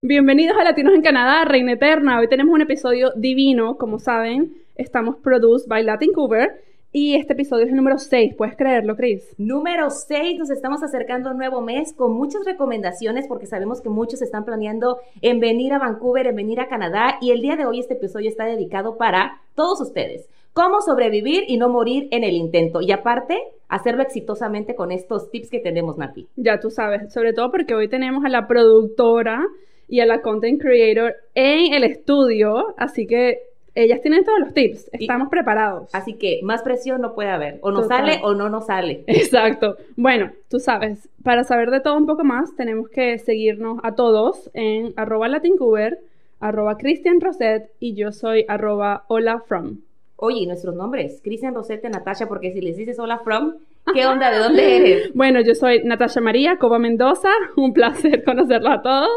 Bienvenidos a Latinos en Canadá, Reina Eterna. Hoy tenemos un episodio divino, como saben, estamos produced by Latin Cover y este episodio es el número 6, ¿puedes creerlo, Chris? Número 6, nos estamos acercando a un nuevo mes con muchas recomendaciones porque sabemos que muchos están planeando en venir a Vancouver, en venir a Canadá y el día de hoy este episodio está dedicado para todos ustedes. Cómo sobrevivir y no morir en el intento y aparte hacerlo exitosamente con estos tips que tenemos, Nati. Ya tú sabes, sobre todo porque hoy tenemos a la productora y a la content creator en el estudio, así que ellas tienen todos los tips, estamos preparados. Así que más presión no puede haber, o nos sale o no nos sale. Exacto. Bueno, tú sabes, para saber de todo un poco más, tenemos que seguirnos a todos en arroba latincuber, arroba Christian Roset y yo soy arroba hola from. Oye, ¿y nuestros nombres? Cristian Rosete, Natasha, porque si les dices hola from, ¿qué onda? ¿De dónde eres? Bueno, yo soy Natasha María Coba Mendoza, un placer conocerlo a todos.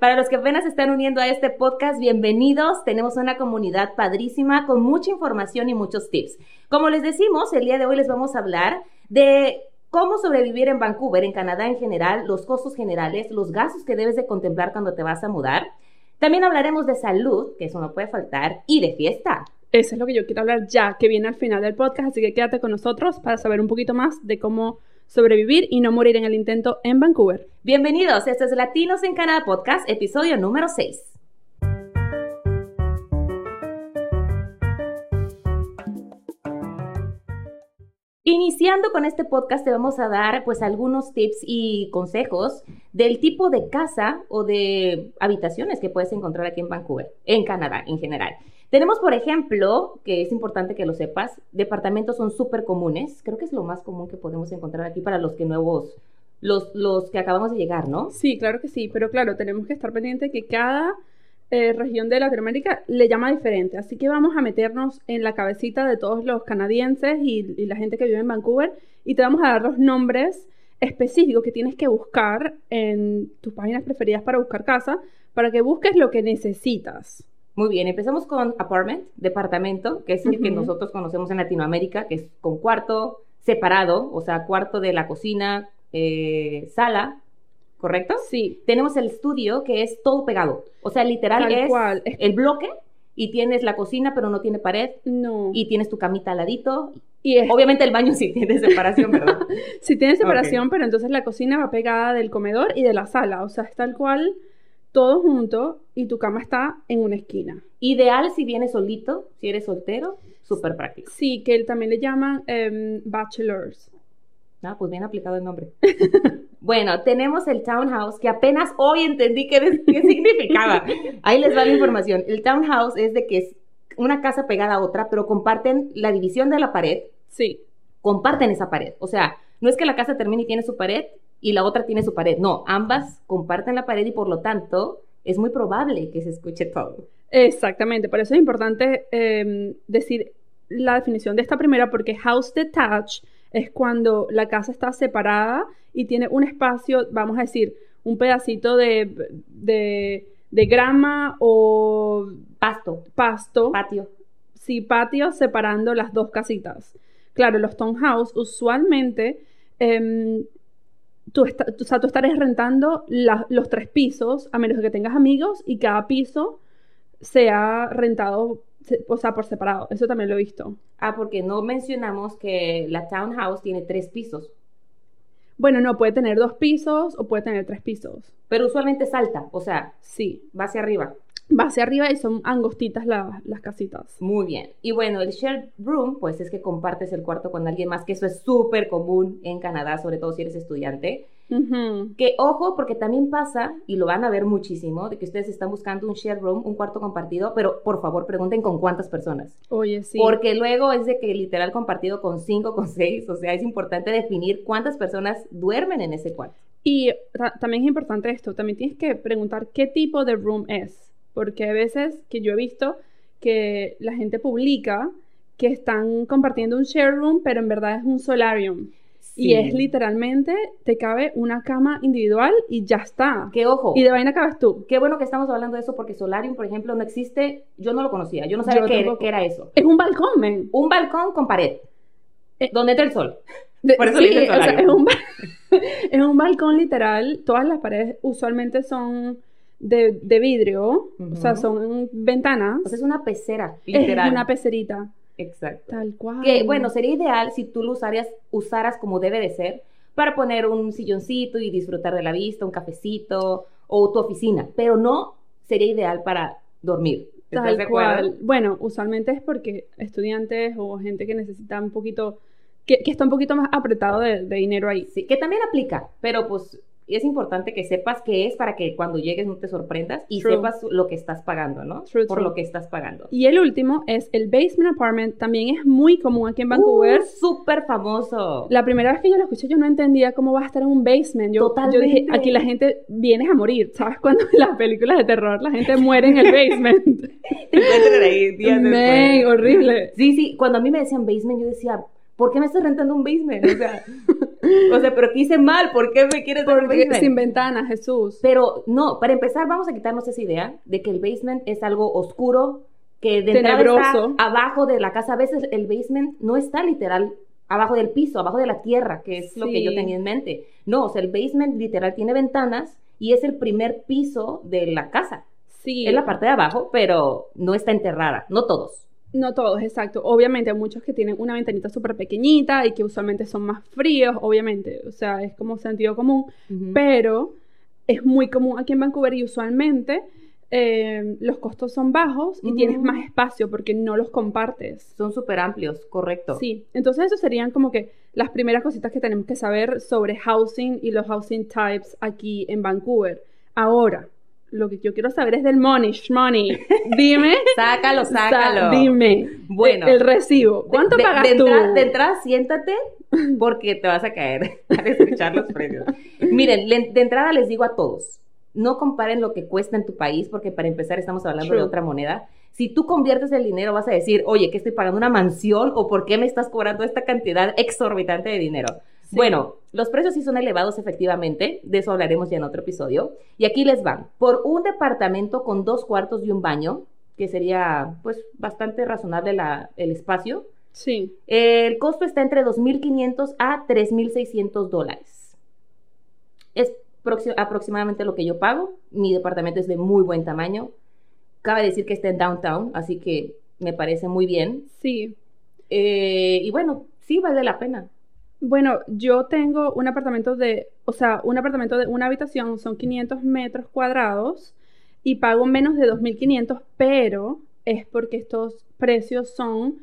Para los que apenas se están uniendo a este podcast, bienvenidos. Tenemos una comunidad padrísima con mucha información y muchos tips. Como les decimos, el día de hoy les vamos a hablar de cómo sobrevivir en Vancouver, en Canadá en general, los costos generales, los gastos que debes de contemplar cuando te vas a mudar. También hablaremos de salud, que eso no puede faltar, y de fiesta. Eso es lo que yo quiero hablar ya, que viene al final del podcast, así que quédate con nosotros para saber un poquito más de cómo sobrevivir y no morir en el intento en Vancouver. Bienvenidos, este es Latinos en Canadá Podcast, episodio número 6. Iniciando con este podcast te vamos a dar pues algunos tips y consejos del tipo de casa o de habitaciones que puedes encontrar aquí en Vancouver, en Canadá en general. Tenemos, por ejemplo, que es importante que lo sepas, departamentos son súper comunes. Creo que es lo más común que podemos encontrar aquí para los que nuevos, los, los que acabamos de llegar, ¿no? Sí, claro que sí, pero claro, tenemos que estar pendientes que cada eh, región de Latinoamérica le llama diferente. Así que vamos a meternos en la cabecita de todos los canadienses y, y la gente que vive en Vancouver y te vamos a dar los nombres específicos que tienes que buscar en tus páginas preferidas para buscar casa, para que busques lo que necesitas. Muy bien, empezamos con apartment, departamento, que es el que nosotros conocemos en Latinoamérica, que es con cuarto separado, o sea, cuarto de la cocina, eh, sala, ¿correcto? Sí. Tenemos el estudio, que es todo pegado, o sea, literal es el bloque y tienes la cocina, pero no tiene pared. No. Y tienes tu camita al ladito. Y Obviamente el baño sí tiene separación, ¿verdad? sí tiene separación, pero entonces la cocina va pegada del comedor y de la sala, o sea, es tal cual todo junto y tu cama está en una esquina. Ideal si vienes solito, si eres soltero, súper práctico. Sí, que también le llaman em, bachelors. Ah, pues bien aplicado el nombre. bueno, tenemos el townhouse, que apenas hoy entendí qué, qué significaba. Ahí les va la información. El townhouse es de que es una casa pegada a otra, pero comparten la división de la pared. Sí. Comparten esa pared. O sea, no es que la casa termine y tiene su pared y la otra tiene su pared. No, ambas comparten la pared y por lo tanto es muy probable que se escuche todo. Exactamente, por eso es importante em, decir la definición de esta primera porque house detached es cuando la casa está separada y tiene un espacio, vamos a decir, un pedacito de, de, grama o pasto. Pasto. Patio. Sí, patio separando las dos casitas. Claro, los townhouse usualmente em, tú, o sea, tú estarías rentando los tres pisos, a menos que tengas amigos, y cada piso sea rentado, o sea, por separado. Eso también lo he visto. Ah, porque no mencionamos que la townhouse tiene tres pisos. Bueno, no, puede tener dos pisos o puede tener tres pisos. Pero usualmente salta, o sea, sí. Va hacia arriba va hacia arriba y son angostitas las casitas. Muy bien. Y bueno, el shared room, pues es que compartes el cuarto con alguien más, que eso es súper común en Canadá, sobre todo si eres estudiante. Que ojo, porque también pasa, y lo van a ver muchísimo, de que ustedes están buscando un shared room, un cuarto compartido, pero por favor pregunten con cuántas personas. Oye, sí. Porque luego es de que literal compartido con cinco, con seis, o sea, es importante definir cuántas personas duermen en ese cuarto. Y también es importante esto, también tienes que preguntar qué tipo de room es porque hay veces que yo he visto que la gente publica que están compartiendo un share room, pero en verdad es un solarium. Y es literalmente, te cabe una cama individual y ya está. Qué ojo. Y de vaina cabes tú. Qué bueno que estamos hablando de eso porque Solarium, por ejemplo, no existe. Yo no lo conocía. Yo no sabía qué, era eso. Es un balcón, men. Un balcón con pared. Eh, donde entra el sol. por eso sí, o sea, es, un, es un balcón literal. Todas las paredes usualmente son de, de vidrio, o sea, son ventanas. O sea, es una pecera, es literal. una pecerita. Exacto. Tal cual. Que bueno, sería ideal si tú lo usarías, usaras como debe de ser para poner un silloncito y disfrutar de la vista, un cafecito o tu oficina, pero no sería ideal para dormir. ¿Estás Tal de cual. Bueno, usualmente es porque estudiantes o gente que necesita un poquito, que, que está un poquito más apretado de, de dinero ahí. Sí, que también aplica, pero pues es importante que sepas qué es para que cuando llegues no te sorprendas y True. sepas lo que estás pagando, ¿no? True, Por true. lo que estás pagando. Y el último es el basement apartment. También es muy común aquí en Vancouver. Uh, súper famoso. La primera vez que yo lo escuché, yo no entendía cómo va a estar en un basement. Yo, yo dije, Totalmente. aquí la gente viene a morir. ¿Sabes? Cuando en las películas de terror la gente muere en el basement. Te encuentran ahí días después. horrible. Sí, sí, cuando a mí me decían basement, yo decía, ¿por qué me estás rentando un basement? O sea, o sea pero ¿qué hice mal? ¿Por qué me quieres dar un basement? sin ventanas, Jesús. Pero no, para empezar vamos a quitarnos esa idea de que el basement es algo oscuro, que de Tenebroso. está abajo de la casa. A veces el basement no está literal abajo del piso, abajo de la tierra, que es lo que yo tenía en mente. No, o sea, el basement literal tiene ventanas y es el primer piso de la casa. Sí. Es la parte de abajo, pero no está enterrada, no todos. No todos, exacto. Obviamente hay muchos que tienen una ventanita súper pequeñita y que usualmente son más fríos, obviamente. O sea, es como sentido común. Pero es muy común aquí en Vancouver y usualmente eh, los costos son bajos y tienes más espacio porque no los compartes. Son súper amplios, correcto. Sí, entonces eso serían como que las primeras cositas que tenemos que saber sobre housing y los housing types aquí en Vancouver. Ahora, lo que yo quiero saber es del money, money. Dime, Sácalo, sácalo. dime, Bueno. el recibo. ¿Cuánto de, pagas de tú? entrada- de entrada, siéntate porque te vas a caer al escuchar los precios. Miren, le- de entrada les digo a todos, no comparen lo que cuesta en tu país porque para empezar estamos hablando de otra moneda. Si tú conviertes el dinero vas a decir, oye, que estoy pagando una mansión o por qué me estás cobrando esta cantidad exorbitante de dinero. Sí. Bueno, los precios sí son elevados efectivamente, de eso hablaremos ya en otro episodio. Y aquí les van. Por un departamento con dos cuartos y un baño, que sería pues bastante razonable la- el espacio, Sí, el costo está entre 2.500 a 3.600 dólares. Es proxi- aproximadamente lo que yo pago. Mi departamento es de muy buen tamaño. Cabe decir que está en downtown, así que me parece muy bien. sí. Eh, y bueno, sí vale la pena. Bueno, yo tengo un apartamento de, o sea, un apartamento de una habitación, son 500 metros cuadrados y pago menos de 2.500, pero es porque estos precios son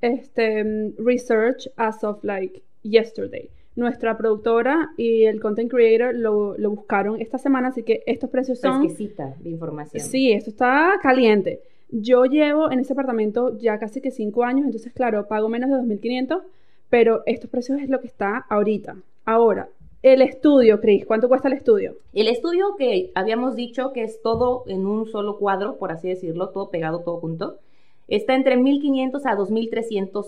este, research as of like yesterday. Nuestra productora y el content creator lo, lo buscaron esta semana, así que estos precios son... Fresquecita de información. Sí, esto está caliente. Yo llevo en ese apartamento ya casi que cinco años, entonces claro, pago menos de 2.500, pero estos precios es lo que está ahorita. Ahora, el estudio, Cris, ¿cuánto cuesta el estudio? El estudio que habíamos dicho que es todo en un solo cuadro, por así decirlo, todo pegado, todo junto, está entre 1.500 a 2.300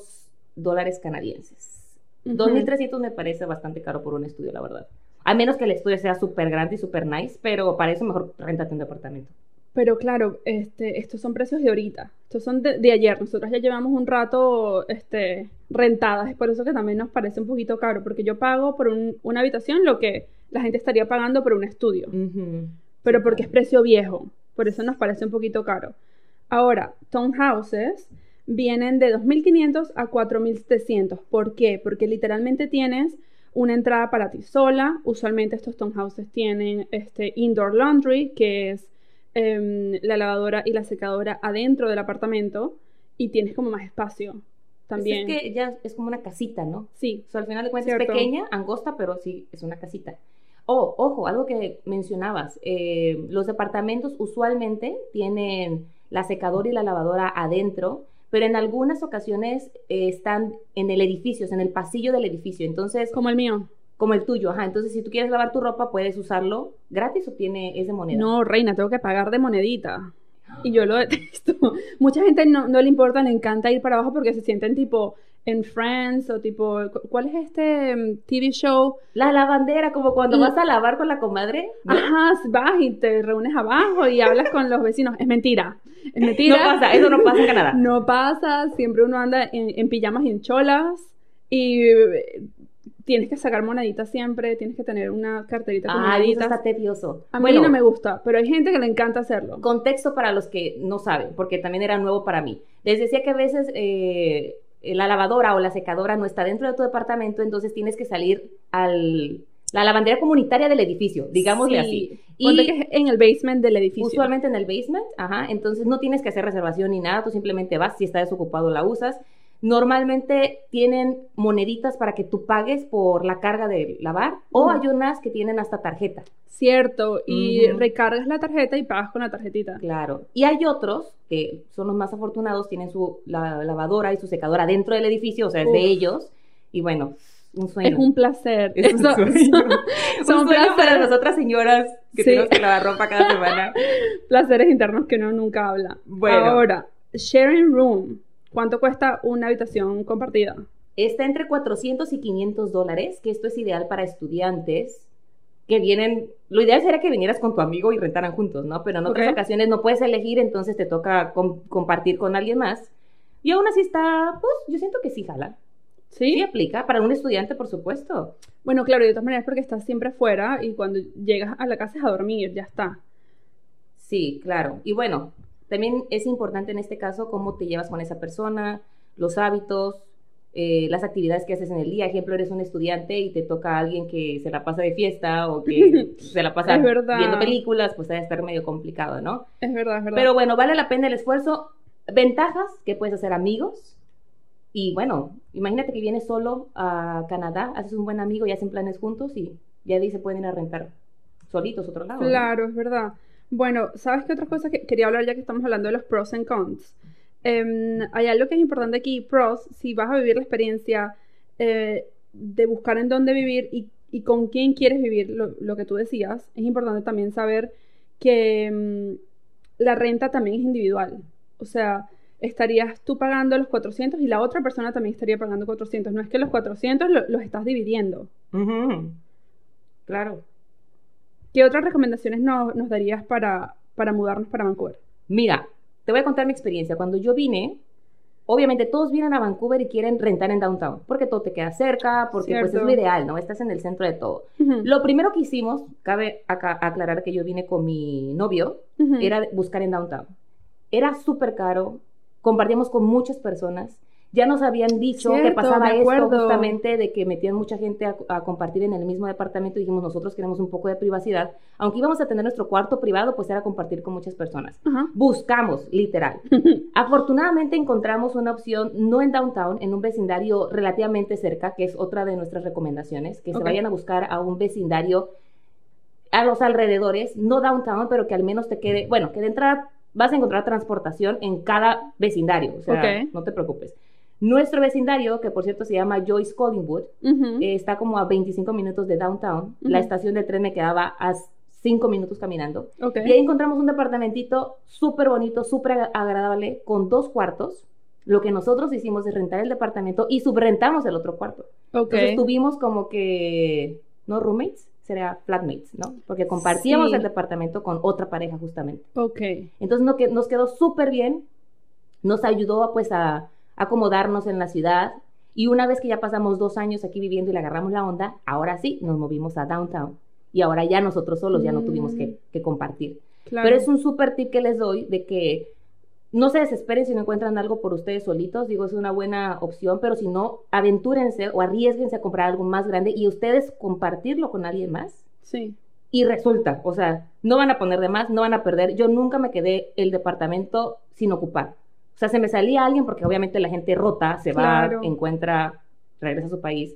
dólares canadienses. Ujú. 2.300 me parece bastante caro por un estudio, la verdad. A menos que el estudio sea súper grande y súper nice, pero para eso mejor réntate un departamento. Pero claro, este, estos son precios de ahorita, estos son de, de ayer. Nosotros ya llevamos un rato este, rentadas, es por eso que también nos parece un poquito caro, porque yo pago por un- una habitación lo que la gente estaría pagando por un estudio. pero porque es precio viejo, por eso nos parece un poquito caro. Ahora, townhouses vienen de 2.500 a 4.700. ¿Por qué? Porque literalmente tienes una entrada para ti sola. Usualmente estos townhouses tienen este indoor laundry, que es em, la lavadora y la secadora adentro del apartamento, y tienes como más espacio también. Pues Es que ya es como una casita, ¿no? Sí, O sea, al final de cuentas Cierto. es pequeña, angosta, pero sí es una casita. Oh, ojo, algo que mencionabas, eh, los departamentos usualmente tienen la secadora y la lavadora adentro, pero en algunas ocasiones eh, están en el edificio, en el pasillo del edificio. Entonces, como el mío. Como el tuyo, ajá. Entonces, si tú quieres lavar tu ropa, puedes usarlo gratis o tiene ese moneda. No, reina, tengo que pagar de monedita. Y yo lo detesto. Mucha gente no, no le importa, le encanta ir para abajo porque se sienten tipo en Friends o tipo, cu- ¿cuál es este mm, TV show? La lavandera, como cuando Y- vas a lavar con la comadre. ¿no? Ajá, vas y te reúnes abajo y hablas con los vecinos. Es mentira. Es No mentira. pasa, eso no pasa en Canadá. No pasa, siempre uno anda en, en pijamas y en cholas y eh, tienes que sacar moneditas siempre, tienes que tener una carterita con eso moneditas. está tedioso. A mí Bueno, no me gusta, pero hay gente que le encanta hacerlo. contexto para los que no saben, porque también era nuevo para mí. Les decía que a veces eh, la lavadora o la secadora no está dentro de tu departamento, entonces tienes que salir al la lavandería comunitaria del edificio, digámosle Sí. así. Ponte Y que es en el basement del edificio. usualmente en el basement, ajá, entonces no tienes que hacer reservación ni nada, tú simplemente vas, si está desocupado la usas. Normalmente tienen moneditas para que tú pagues por la carga de lavar, o Ujú. hay unas que tienen hasta tarjeta. Cierto, y Ujú. recargas la tarjeta y pagas con la tarjetita. Claro. Y hay otros que son los más afortunados, tienen su la- lavadora y su secadora dentro del edificio, o sea, es Uf. de ellos. Y bueno, un sueño. Es un placer. Es un Son- sueño. son un sueño para nosotras señoras que Sí. tenemos que lavar ropa cada semana. placeres internos que uno nunca habla. Bueno. Ahora, sharing room. ¿Cuánto cuesta una habitación compartida? Está entre 400 y 500 dólares, que esto es ideal para estudiantes que vienen, lo ideal sería que vinieras con tu amigo y rentaran juntos, ¿no? Pero en otras ocasiones no puedes elegir, entonces te toca com- compartir con alguien más. Y aún así está, pues yo siento que sí jala. ¿Sí? Sí aplica para un estudiante, por supuesto. Bueno, claro, de todas maneras porque estás siempre afuera y cuando llegas a la casa es a dormir, ya está. Sí, claro. Y bueno, también es importante en este caso cómo te llevas con esa persona, los hábitos, eh, las actividades que haces en el día. Ejemplo, eres un estudiante y te toca a alguien que se la pasa de fiesta o que se la pasa viendo películas, pues debe estar medio complicado, ¿no? Es verdad, es verdad. Pero bueno, vale la pena el esfuerzo. Ventajas, que puedes hacer amigos. Y bueno, imagínate que vienes solo a Canadá, haces un buen amigo y hacen planes juntos y ya de ahí se pueden ir a rentar solitos otro lado. ¿no? Claro, es verdad. Bueno, ¿sabes qué otra cosa que quería hablar ya que estamos hablando de los pros and cons? Em, hay algo que es importante aquí, pros, si vas a vivir la experiencia eh, de buscar en dónde vivir y, con quién quieres vivir, lo, que tú decías, es importante también saber que em, la renta también es individual. O sea, estarías tú pagando los 400 y la otra persona también estaría pagando 400. No es que los 400 lo- los estás dividiendo. Claro. ¿Qué otras recomendaciones nos, nos darías para, para mudarnos para Vancouver? Mira, te voy a contar mi experiencia. Cuando yo vine, obviamente todos vienen a Vancouver y quieren rentar en downtown, porque todo te queda cerca, porque pues es lo ideal, ¿no? Estás en el centro de todo. Lo primero que hicimos, cabe acá aclarar que yo vine con mi novio, era buscar en downtown. Era súper caro, compartíamos con muchas personas. Ya nos habían dicho que pasaba esto justamente de que metían mucha gente a, a compartir en el mismo departamento y dijimos nosotros queremos un poco de privacidad. Aunque íbamos a tener nuestro cuarto privado, pues era compartir con muchas personas. Buscamos, literal. Afortunadamente encontramos una opción no en downtown, en un vecindario relativamente cerca, que es otra de nuestras recomendaciones, que se vayan a buscar a un vecindario a los alrededores, no downtown, pero que al menos te quede, bueno, que de entrada vas a encontrar transportación en cada vecindario, o sea, no te preocupes. Nuestro vecindario, que por cierto se llama Joyce Collingwood, eh, está como a 25 minutos de downtown. La estación de tren me quedaba a 5 minutos caminando. Ok. Y ahí encontramos un departamentito súper bonito, súper ag- agradable, con dos cuartos. Lo que nosotros hicimos es rentar el departamento y subrentamos el otro cuarto. Ok. Entonces tuvimos como que, no roommates, sería flatmates, ¿no? Porque compartíamos Sí. el departamento con otra pareja justamente. Ok. Entonces no que- nos quedó súper bien, nos ayudó pues a acomodarnos en la ciudad y una vez que ya pasamos dos años aquí viviendo y le agarramos la onda, ahora sí nos movimos a downtown y ahora ya nosotros solos ya no tuvimos Mm. que, que compartir. Claro. Pero es un súper tip que les doy de que no se desesperen si no encuentran algo por ustedes solitos, digo, es una buena opción, pero si no, aventúrense o arriesguense a comprar algo más grande y ustedes compartirlo con alguien más. Sí. Y resulta, o sea, no van a poner de más, no van a perder. Yo nunca me quedé el departamento sin ocupar. O sea, se me salía alguien porque obviamente la gente rota, se va, encuentra, regresa a su país.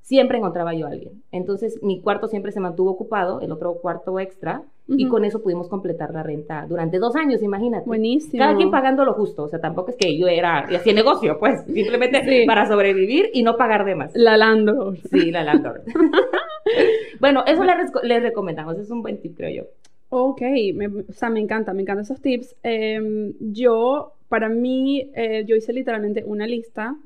Siempre encontraba yo a alguien. Entonces, mi cuarto siempre se mantuvo ocupado, el otro cuarto extra, y con eso pudimos completar la renta durante dos años, imagínate. Buenísimo. Cada quien pagando lo justo, o sea, tampoco es que yo era, y hacía negocio, pues, simplemente Sí. para sobrevivir y no pagar de más. La landlord. Sí, la landlord. bueno, eso les, les recomendamos, es un buen tip, creo yo. Ok, me, o sea, me encanta, me encantan esos tips. Em, yo, para mí, eh, yo hice literalmente una lista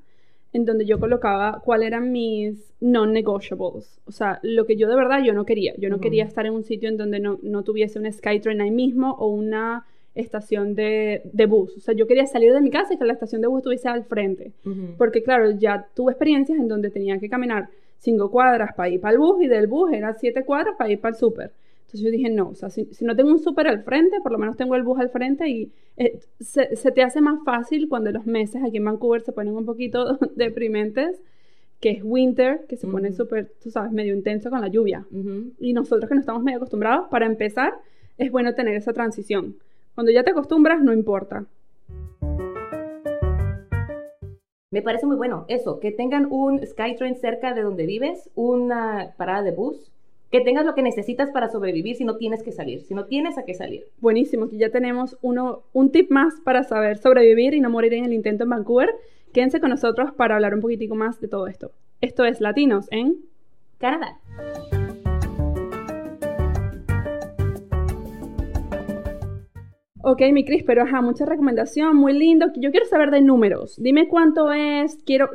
en donde yo colocaba cuáles eran mis non-negotiables. O sea, lo que yo de verdad yo no quería. Yo no quería estar en un sitio en donde no, no tuviese un Skytrain ahí mismo o una estación de, de bus. O sea, yo quería salir de mi casa y que la estación de bus estuviese al frente. Porque claro, ya tuve experiencias en donde tenía que caminar cinco cuadras para ir para el bus y del bus era siete cuadras para ir para el súper. Entonces yo dije, no, o sea, si, si no tengo un súper al frente, por lo menos tengo el bus al frente y eh, se, se te hace más fácil cuando los meses aquí en Vancouver se ponen un poquito deprimentes, que es winter, que se pone Ujú. súper, tú sabes, medio intenso con la lluvia. Ujú. Y nosotros que no estamos medio acostumbrados, para empezar, es bueno tener esa transición. Cuando ya te acostumbras, no importa. Me parece muy bueno eso, que tengan un Skytrain cerca de donde vives, una parada de bus, que tengas lo que necesitas para sobrevivir si no tienes que salir, si no tienes a qué salir. Buenísimo, aquí ya tenemos uno, un tip más para saber sobrevivir y no morir en el intento en Vancouver. Quédense con nosotros para hablar un poquitico más de todo esto. Esto es Latinos en Canadá. Ok, mi Cris, pero ajá, mucha recomendación, muy lindo. Yo quiero saber de números. Dime cuánto es, quiero...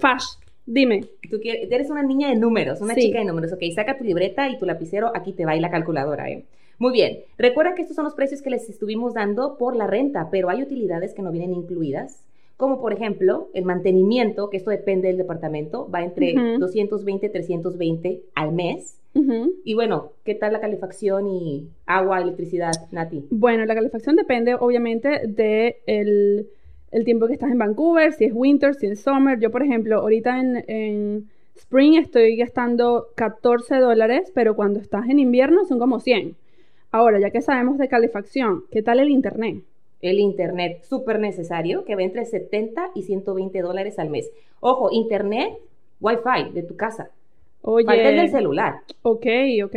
Fash, dime. Tú quieres- eres una niña de números, una Sí. chica de números. Ok, saca tu libreta y tu lapicero, aquí te va y la calculadora, ¿eh? Muy bien. Recuerda que estos son los precios que les estuvimos dando por la renta, pero hay utilidades que no vienen incluidas, como por ejemplo el mantenimiento, que esto depende del departamento, va entre Ujú. 220 y 320 al mes. Ujú. Y bueno, ¿qué tal la calefacción y agua, electricidad, Nati? Bueno, la calefacción depende obviamente de el, tiempo que estás en Vancouver, si es winter, si es summer. Yo, por ejemplo, ahorita en, en spring estoy gastando 14 dólares, pero cuando estás en invierno son como 100. Ahora, ya que sabemos de calefacción, ¿qué tal el internet? El internet súper necesario, que va entre 70 y 120 dólares al mes. Ojo, internet, wifi de tu casa. Falta el del Oye, celular. ok, ok.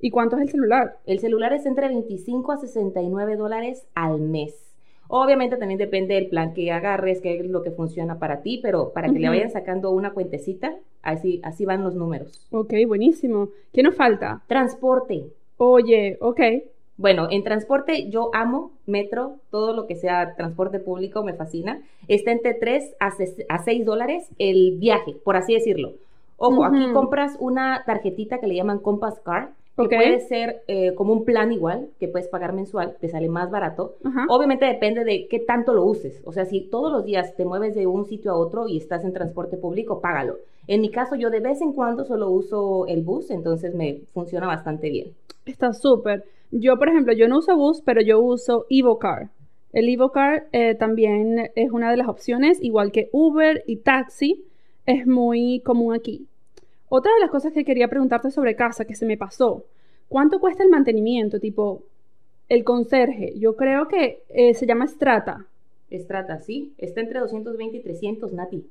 ¿Y cuánto es el celular? El celular es entre 25 a 69 dólares al mes. Obviamente también depende del plan que agarres, qué es lo que funciona para ti, pero para que le vayan sacando una cuentecita, así, así van los números. Ok, buenísimo. ¿Qué nos falta? Transporte. Oye, ok. Bueno, en transporte yo amo metro, todo lo que sea transporte público me fascina. Está entre 3 a, ses- a 6 dólares el viaje, por así decirlo. Ojo, aquí compras una tarjetita que le llaman Compass Card, que puede ser eh, como un plan igual, que puedes pagar mensual, te sale más barato. Obviamente depende de qué tanto lo uses. O sea, si todos los días te mueves de un sitio a otro y estás en transporte público, págalo. En mi caso, yo de vez en cuando solo uso el bus, entonces me funciona bastante bien. Está súper. Yo, por ejemplo, yo no uso bus, pero yo uso EvoCar. El EvoCar eh, también es una de las opciones, igual que Uber y taxi, es muy común aquí. Otra de las cosas que quería preguntarte sobre casa, que se me pasó, ¿cuánto cuesta el mantenimiento? Tipo, el conserje, yo creo que eh, se llama Strata, Estrata, sí, está entre 220 y 300, Nati.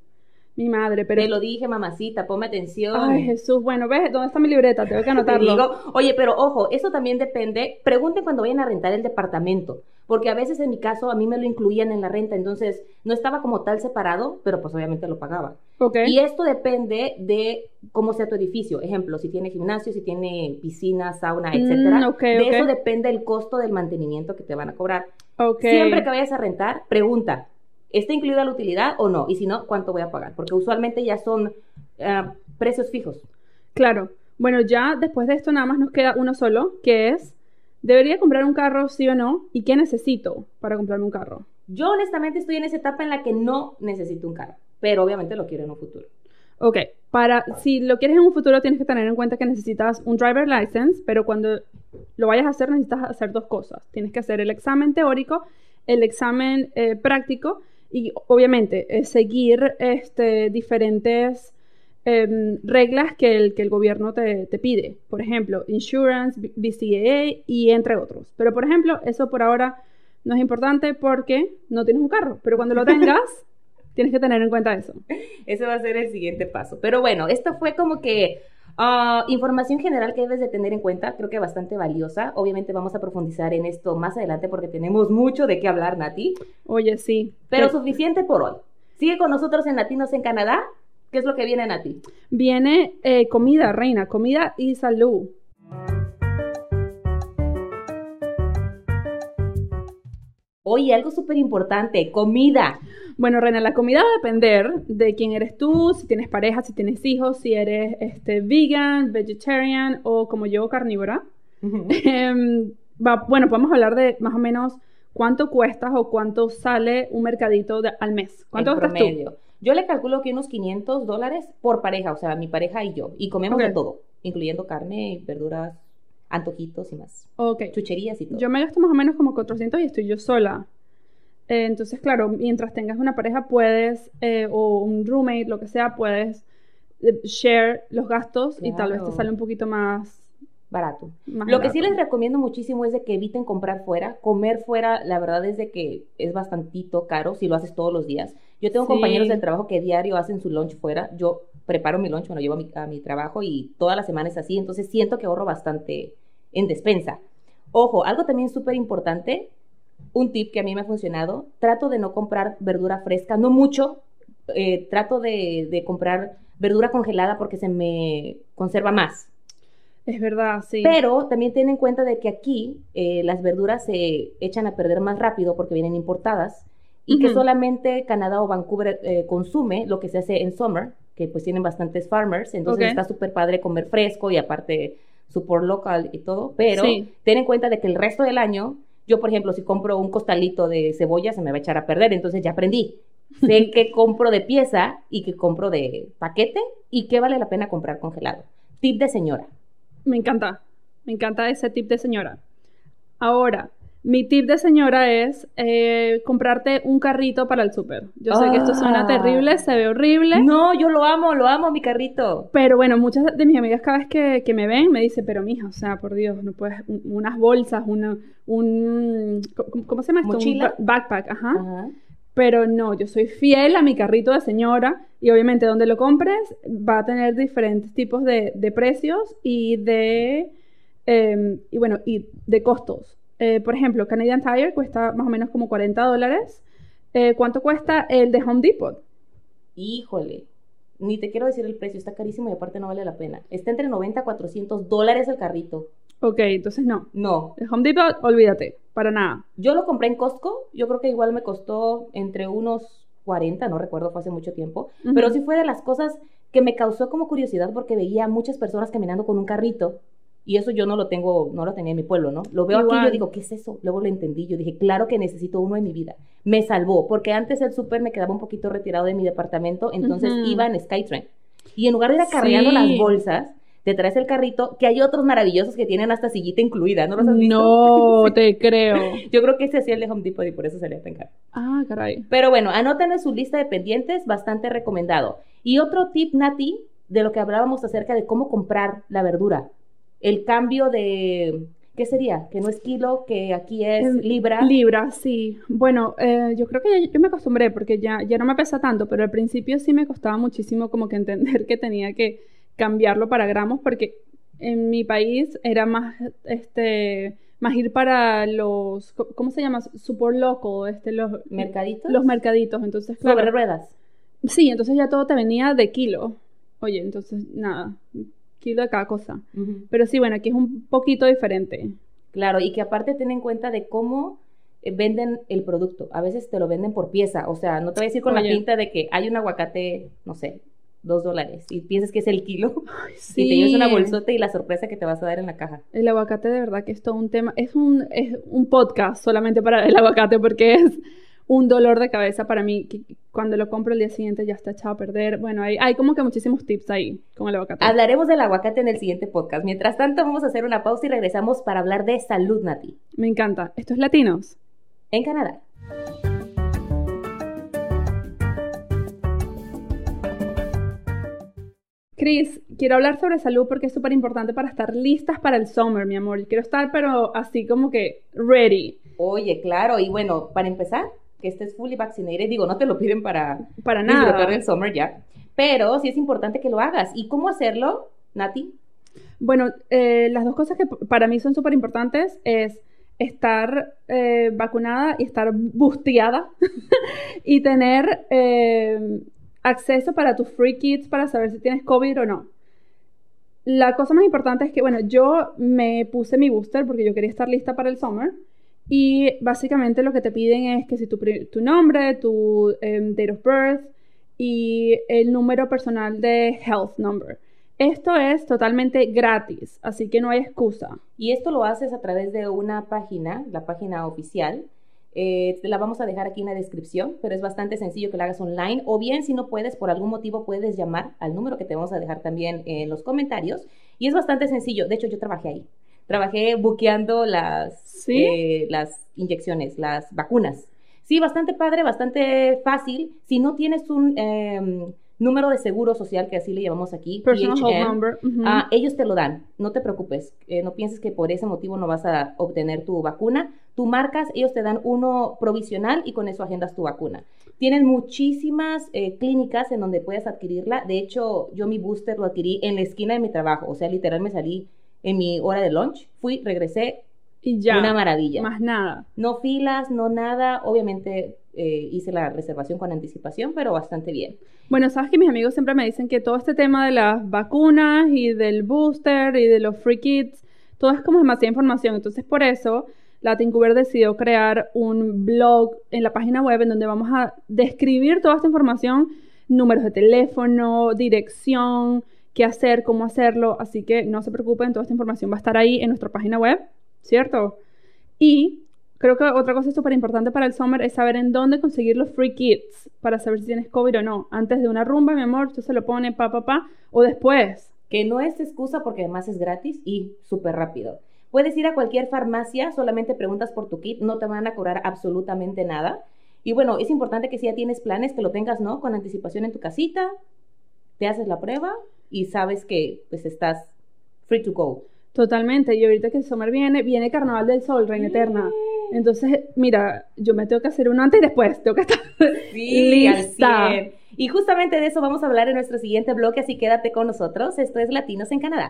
mi madre, pero... Te lo dije, mamacita, ponme atención. Ay, Jesús, bueno, ves, ¿dónde está mi libreta? Tengo que Te anotarlo. digo, oye, pero ojo, eso también depende. Pregunten cuando vayan a rentar el departamento, porque a veces en mi caso a mí me lo incluían en la renta, entonces no estaba como tal separado, pero pues obviamente lo pagaba. Ok. Y esto depende de cómo sea tu edificio. Ejemplo, si tiene gimnasio, si tiene piscina, sauna, etcétera. Mm, ok, de eso depende el costo del mantenimiento que te van a cobrar. Siempre que vayas a rentar, pregunta, ¿está incluida la utilidad o no? Y si no, ¿cuánto voy a pagar? Porque usualmente ya son ah, precios fijos. Claro. Bueno, ya después de esto nada más nos queda uno solo, que es, ¿debería comprar un carro sí o no? ¿Y qué necesito para comprarme un carro? Yo honestamente estoy en esa etapa en la que no necesito un carro, pero obviamente lo quiero en un futuro. Ok, para, si lo quieres en un futuro tienes que tener en cuenta que necesitas un driver license, pero cuando lo vayas a hacer necesitas hacer dos cosas. Tienes que hacer el examen teórico, el examen eh, práctico y obviamente eh, seguir este, diferentes em, reglas que el, que el gobierno te, te pide. Por ejemplo, insurance, BCAA y entre otros. Pero por ejemplo, eso por ahora no es importante porque no tienes un carro, pero cuando lo tengas, tienes que tener en cuenta eso. Ese va a ser el siguiente paso. Pero bueno, esto fue como que ah, información general que debes de tener en cuenta, creo que bastante valiosa. Obviamente vamos a profundizar en esto más adelante porque tenemos mucho de qué hablar, Nati. Oye, sí. Pero suficiente por hoy. Sigue con nosotros en Latinos en Canadá. ¿Qué es lo que viene, Nati? viene eh, comida, reina, comida y salud. Oye, algo súper importante, comida. Bueno, Reina, la comida va a depender de quién eres tú, si tienes pareja, si tienes hijos, si eres este, vegan, vegetarian o como yo, carnívora. Em, va- bueno, podemos hablar de más o menos cuánto cuestas o cuánto sale un mercadito de- al mes. ¿Cuánto en gastas tú? Yo le calculo que unos 500 dólares por pareja, o sea, mi pareja y yo. Y comemos de todo, incluyendo carne, verduras, antojitos y más. Ok. Chucherías y todo. Yo me gasto más o menos como 400 y estoy yo sola. Eh, entonces, claro, mientras tengas una pareja puedes, eh, o un roommate, lo que sea, puedes eh, share los gastos y tal vez te sale un poquito más... Barato. más Lo que sí les recomiendo muchísimo es de que eviten comprar fuera. Comer fuera, la verdad es de que es bastantito caro si lo haces todos los días. Yo tengo Sí. compañeros del trabajo que diario hacen su lunch fuera. Yo preparo mi lunch, me lo llevo a mi, a mi trabajo y toda la semana es así. Entonces siento que ahorro bastante en despensa. Ojo, algo también súper importante, un tip que a mí me ha funcionado, trato de no comprar verdura fresca, no mucho, eh, trato de, de comprar verdura congelada porque se me conserva más. Es verdad, sí. Pero también ten en cuenta de que aquí eh, las verduras se echan a perder más rápido porque vienen importadas y que solamente Canadá o Vancouver eh, consume lo que se hace en summer, que pues tienen bastantes farmers, entonces está súper padre comer fresco y aparte support local y todo, pero Sí. ten en cuenta de que el resto del año, yo por ejemplo, si compro un costalito de cebolla se me va a echar a perder, entonces ya aprendí. Sé que compro de pieza y que compro de paquete y que vale la pena comprar congelado. Tip de señora. Me encanta, me encanta ese tip de señora. Ahora, mi tip de señora es eh, comprarte un carrito para el súper. Yo sé que esto suena Ah. terrible, se ve horrible, No, yo lo amo, lo amo, mi carrito. pero bueno, muchas de mis amigas cada vez que, que me ven me dicen, pero mija, o sea, por Dios, no puedes, un- unas bolsas, una, un, ¿cómo, se llama esto? ¿Mochila? Un ba- backpack, ajá. Ajá. Pero no, yo soy fiel a mi carrito de señora y obviamente donde lo compres va a tener diferentes tipos de, de precios y de, eh, y bueno, y de costos. Eh, por ejemplo, Canadian Tire cuesta más o menos como 40 dólares. Eh, ¿Cuánto cuesta el de Home Depot? Híjole, ni te quiero decir el precio, está carísimo y aparte no vale la pena. Está entre 90 a 400 dólares el carrito. Ok, entonces no. No, El Home Depot, olvídate, para nada. yo lo compré en Costco, yo creo que igual me costó entre unos 40, no recuerdo, fue hace mucho tiempo, pero sí fue de las cosas que me causó como curiosidad porque veía a muchas personas caminando con un carrito y eso yo no lo tengo, no lo tenía en mi pueblo, ¿no? Lo veo aquí y yo digo, ¿qué es eso? Luego lo entendí, yo dije, claro que necesito uno en mi vida. Me salvó, porque antes el súper me quedaba un poquito retirado de mi departamento, entonces iba en Skytrain. Y en lugar de ir acarreando Sí. las bolsas, te traes el carrito, que hay otros maravillosos que tienen hasta sillita incluida, ¿no los has visto? No te creo. Yo creo que ese hacía el de Home Depot y por eso salía tan caro. Ah, caray. Pero bueno, anoten en su lista de pendientes, bastante recomendado. Y otro tip, Nati, de lo que hablábamos acerca de cómo comprar la verdura. El cambio de, ¿qué sería? Que no es kilo, que aquí es Em, libra. Libra, sí. Bueno, eh, yo creo que ya, yo me acostumbré porque ya, ya no me pesa tanto, pero al principio sí me costaba muchísimo como que entender que tenía que cambiarlo para gramos porque en mi país era más, este, más ir para los, ¿cómo se llama? Super loco, este, los, Mercaditos. los mercaditos. Entonces, claro. sobre ruedas. Sí, entonces ya todo te venía de kilo. Oye, entonces nada, kilo de cada cosa. Pero sí, bueno, aquí es un poquito diferente. Claro, y que aparte ten en cuenta de cómo eh, venden el producto. A veces te lo venden por pieza. O sea, no te voy a decir con la pinta de que hay un aguacate, no sé, dos dólares y piensas que es el kilo Sí. y te llevas una bolsota y la sorpresa que te vas a dar en la caja. El aguacate de verdad que es todo un tema, es un, es un podcast solamente para el aguacate porque es un dolor de cabeza para mí. que Cuando lo compro el día siguiente ya está echado a perder. Bueno, hay, hay como que muchísimos tips ahí con el aguacate. Hablaremos del aguacate en el siguiente podcast. Mientras tanto, vamos a hacer una pausa y regresamos para hablar de salud, Nati, Me encanta. Esto es Latinos. en Canadá. Chris, quiero hablar sobre salud porque es súper importante para estar listas para el summer, mi amor. Yo quiero estar pero así como que ready. Oye, claro, y bueno, para empezar, que estés fully vaccinated, digo, no te lo piden para Para disfrutar nada. del summer ya, pero sí es importante que lo hagas. ¿Y cómo hacerlo, Nati? Bueno, eh, las dos cosas que para mí son súper importantes es estar eh, vacunada y estar busteada y tener eh, acceso para tus free kits para saber si tienes COVID o no. La cosa más importante es que, bueno, yo me puse mi booster porque yo quería estar lista para el summer y básicamente lo que te piden es que si tu, nombre, tu em, date of birth y el número personal de health number. Esto es totalmente gratis, así que no hay excusa. Y esto lo haces a través de una página, la página oficial Eh, te la vamos a dejar aquí en la descripción, pero es bastante sencillo que la hagas online. O bien, si no puedes, por algún motivo, puedes llamar al número que te vamos a dejar también en los comentarios. Y es bastante sencillo. De hecho, yo trabajé ahí. Trabajé buqueando las, ¿Sí? eh, las inyecciones, las vacunas. Sí, bastante padre, bastante fácil. Si no tienes un em, número de seguro social, que así le llamamos aquí, Personal PHN, Number. Ah, ellos te lo dan, no te preocupes, eh, no pienses que por ese motivo no vas a obtener tu vacuna. Tú marcas, ellos te dan uno provisional y con eso agendas tu vacuna. Tienen muchísimas eh, clínicas en donde puedes adquirirla. De hecho, yo mi booster lo adquirí en la esquina de mi trabajo, o sea, literal me salí en mi hora de lunch, fui, regresé, y ya. una maravilla. Más nada. No filas, no nada. Obviamente eh, hice la reservación con anticipación, pero bastante bien. Bueno, sabes que mis amigos siempre me dicen que todo este tema de las vacunas y del booster y de los free kits, todo es como demasiada información. Entonces, por eso, Latincuber decidió crear un blog en la página web en donde vamos a describir toda esta información, números de teléfono, dirección, qué hacer, cómo hacerlo. Así que no se preocupen, toda esta información va a estar ahí en nuestra página web, ¿cierto? Y creo que otra cosa súper importante para el summer es saber en dónde conseguir los free kits para saber si tienes COVID o no. Antes de una rumba, mi amor, usted se lo pone pa, pa, pa, o después. Que no es excusa porque además es gratis y súper rápido. Puedes ir a cualquier farmacia, solamente preguntas por tu kit, no te van a cobrar absolutamente nada. Y bueno, es importante que si ya tienes planes, que lo tengas, ¿no? Con anticipación en tu casita, te haces la prueba y sabes que pues estás free to go. Totalmente. Y ahorita que el summer viene, viene Carnaval del Sol, Reina Eterna. Entonces, mira, yo me tengo que hacer uno antes y después. Tengo que estar Sí, lista. 100. Y justamente de eso vamos a hablar en nuestro siguiente bloque, así quédate con nosotros. Esto es Latinos en Canadá.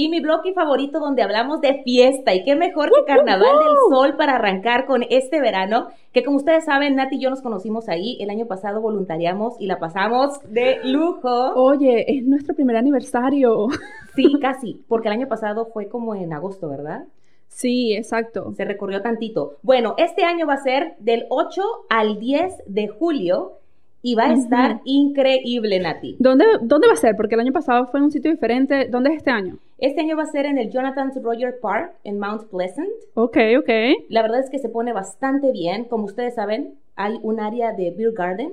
Y mi bloque favorito donde hablamos de fiesta y qué mejor que Carnaval del Sol para arrancar con este verano, que como ustedes saben, Nati y yo nos conocimos ahí, el año pasado voluntariamos y la pasamos de lujo. Oye, es nuestro primer aniversario. Sí, casi, porque el año pasado fue como en agosto, ¿verdad? Sí, exacto. Se recorrió tantito. Bueno, este año va a ser del 8 al 10 de julio y va a estar increíble, Nati. ¿Dónde, ¿Dónde va a ser? Porque el año pasado fue en un sitio diferente. ¿Dónde es este año? Este año va a ser en el Jonathan's Roger Park en Mount Pleasant. Ok, ok. La verdad es que se pone bastante bien. Como ustedes saben, hay un área de beer garden.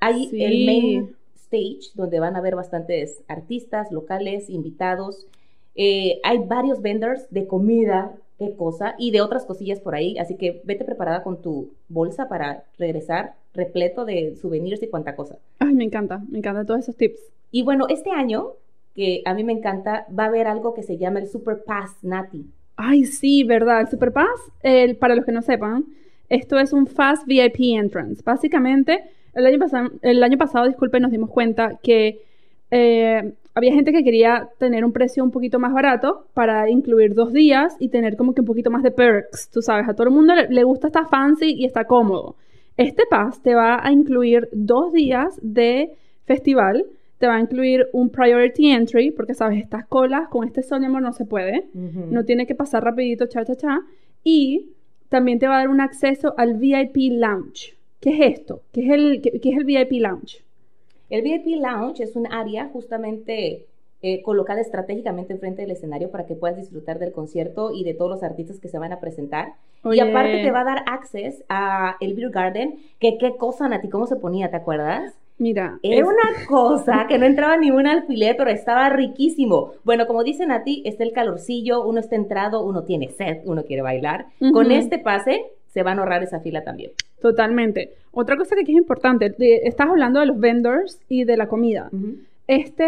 Hay Sí. el main stage donde van a ver bastantes artistas locales, invitados. Eh, hay varios vendors de comida, qué cosa, y de otras cosillas por ahí. Así que vete preparada con tu bolsa para regresar repleto de souvenirs y cuanta cosa. Ay, me encanta, me encantan todos esos tips. Y bueno, este año, que a mí me encanta, va a haber algo que se llama el Super Pass Nati. Ay, sí, verdad. El Super Pass, el- para los que no sepan, esto es un Fast VIP Entrance. Básicamente, el año, pasado, el año pasado, disculpen, nos dimos cuenta que eh, había gente que quería tener un precio un poquito más barato para incluir dos días y tener como que un poquito más de perks, tú sabes, a todo el mundo le, le gusta estar fancy y está cómodo. Este pass te va a incluir dos días de festival, te va a incluir un priority entry, porque sabes, estas colas con este sol, amor, no se puede. No tiene que pasar rapidito, cha, cha, cha. Y también te va a dar un acceso al VIP Lounge. ¿Qué es esto? ¿Qué es el, qué, qué es el VIP Lounge? El VIP Lounge es un área justamente eh, colocada estratégicamente enfrente del escenario para que puedas disfrutar del concierto y de todos los artistas que se van a presentar. Y aparte te va a dar access a el Beer Garden, que qué cosa, Nati, cómo se ponía, ¿te acuerdas? Mira, Era es- una cosa que no entraba ni un alfiler, pero estaba riquísimo. Bueno, como dicen a ti, está el calorcillo, uno está entrado, uno tiene sed, uno quiere bailar. Con este pase se van a ahorrar esa fila también. totalmente. Otra cosa que aquí es importante, de- estás hablando de los vendors y de la comida. Este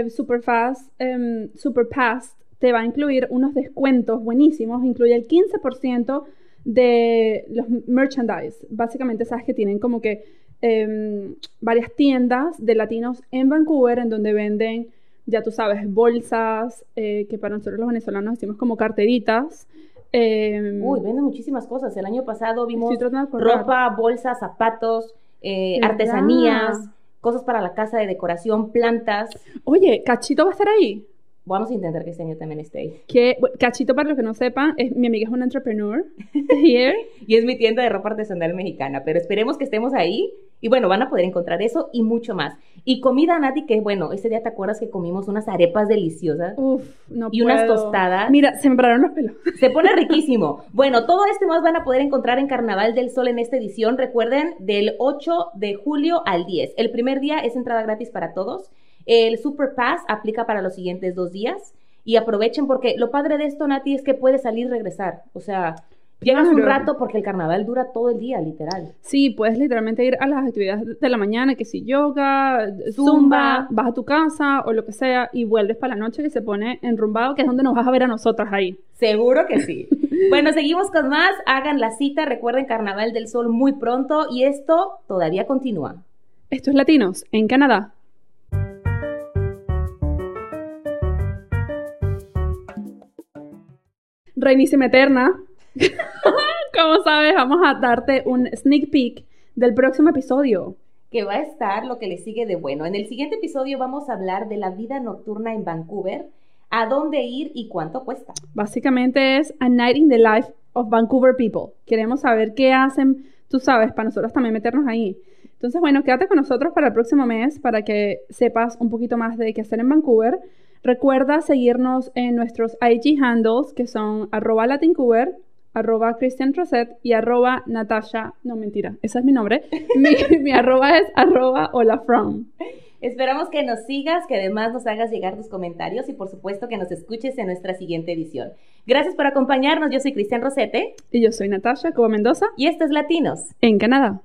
eh, Superfast, em, Superpass te va a incluir unos descuentos buenísimos, incluye el 15% de los merchandise. Básicamente, sabes que tienen como que em, varias tiendas de latinos en Vancouver en donde venden, ya tú sabes, bolsas, eh, que para nosotros los venezolanos decimos como carteritas. Em, Uy, venden muchísimas cosas. El año pasado vimos ropa, bolsas, zapatos, eh, artesanías, cosas para la casa de decoración, plantas. Oye, Cachito va a estar ahí. Vamos a intentar que este año también esté ahí. Que, Cachito, para los que no sepan, es, mi amiga es una entrepreneur here. Y es mi tienda de ropa artesanal mexicana, pero esperemos que estemos ahí Y bueno, van a poder encontrar eso y mucho más. Y comida, Nati, que bueno, ese día te acuerdas que comimos unas arepas deliciosas Uf, no y unas tostadas. Mira, se me pararon los pelos. Se pone riquísimo. Bueno, todo esto más van a poder encontrar en Carnaval del Sol en esta edición. Recuerden, del 8 de julio al 10. El primer día es entrada gratis para todos. El Super Pass aplica para los siguientes dos días. Y aprovechen porque lo padre de esto, Nati, es que puedes salir y regresar. O sea, llegas un rato porque el carnaval dura todo el día, literal. Sí, puedes literalmente ir a las actividades de la mañana, que si yoga, Zumba. zumba, vas a tu casa o lo que sea y vuelves para la noche que se pone enrumbado, que es donde nos vas a ver a nosotras ahí. Seguro que sí. bueno, seguimos con más. Hagan la cita. Recuerden Carnaval del Sol muy pronto. Y esto todavía continúa. Esto es Latinos en Canadá. Reinísima Eterna. Como sabes, vamos a darte un sneak peek del próximo episodio. que va a estar lo que le sigue de bueno. En el siguiente episodio vamos a hablar de la vida nocturna en Vancouver, a dónde ir y cuánto cuesta. Básicamente es A Night in the Life of Vancouver People. Queremos saber qué hacen, tú sabes, para nosotros también meternos ahí. Entonces, bueno, quédate con nosotros para el próximo mes para que sepas un poquito más de qué hacer en Vancouver. Recuerda seguirnos en nuestros IG handles que son arroba latincuber, arroba Christian Rosette y arroba Natasha, no mentira, ese es mi nombre. Mi, mi arroba es arroba hola from. Esperamos que nos sigas, que además nos hagas llegar tus comentarios y por supuesto que nos escuches en nuestra siguiente edición. Gracias por acompañarnos, yo soy Cristian Rosete Y yo soy Natasha Cuba Mendoza y esto es Latinos. en Canadá.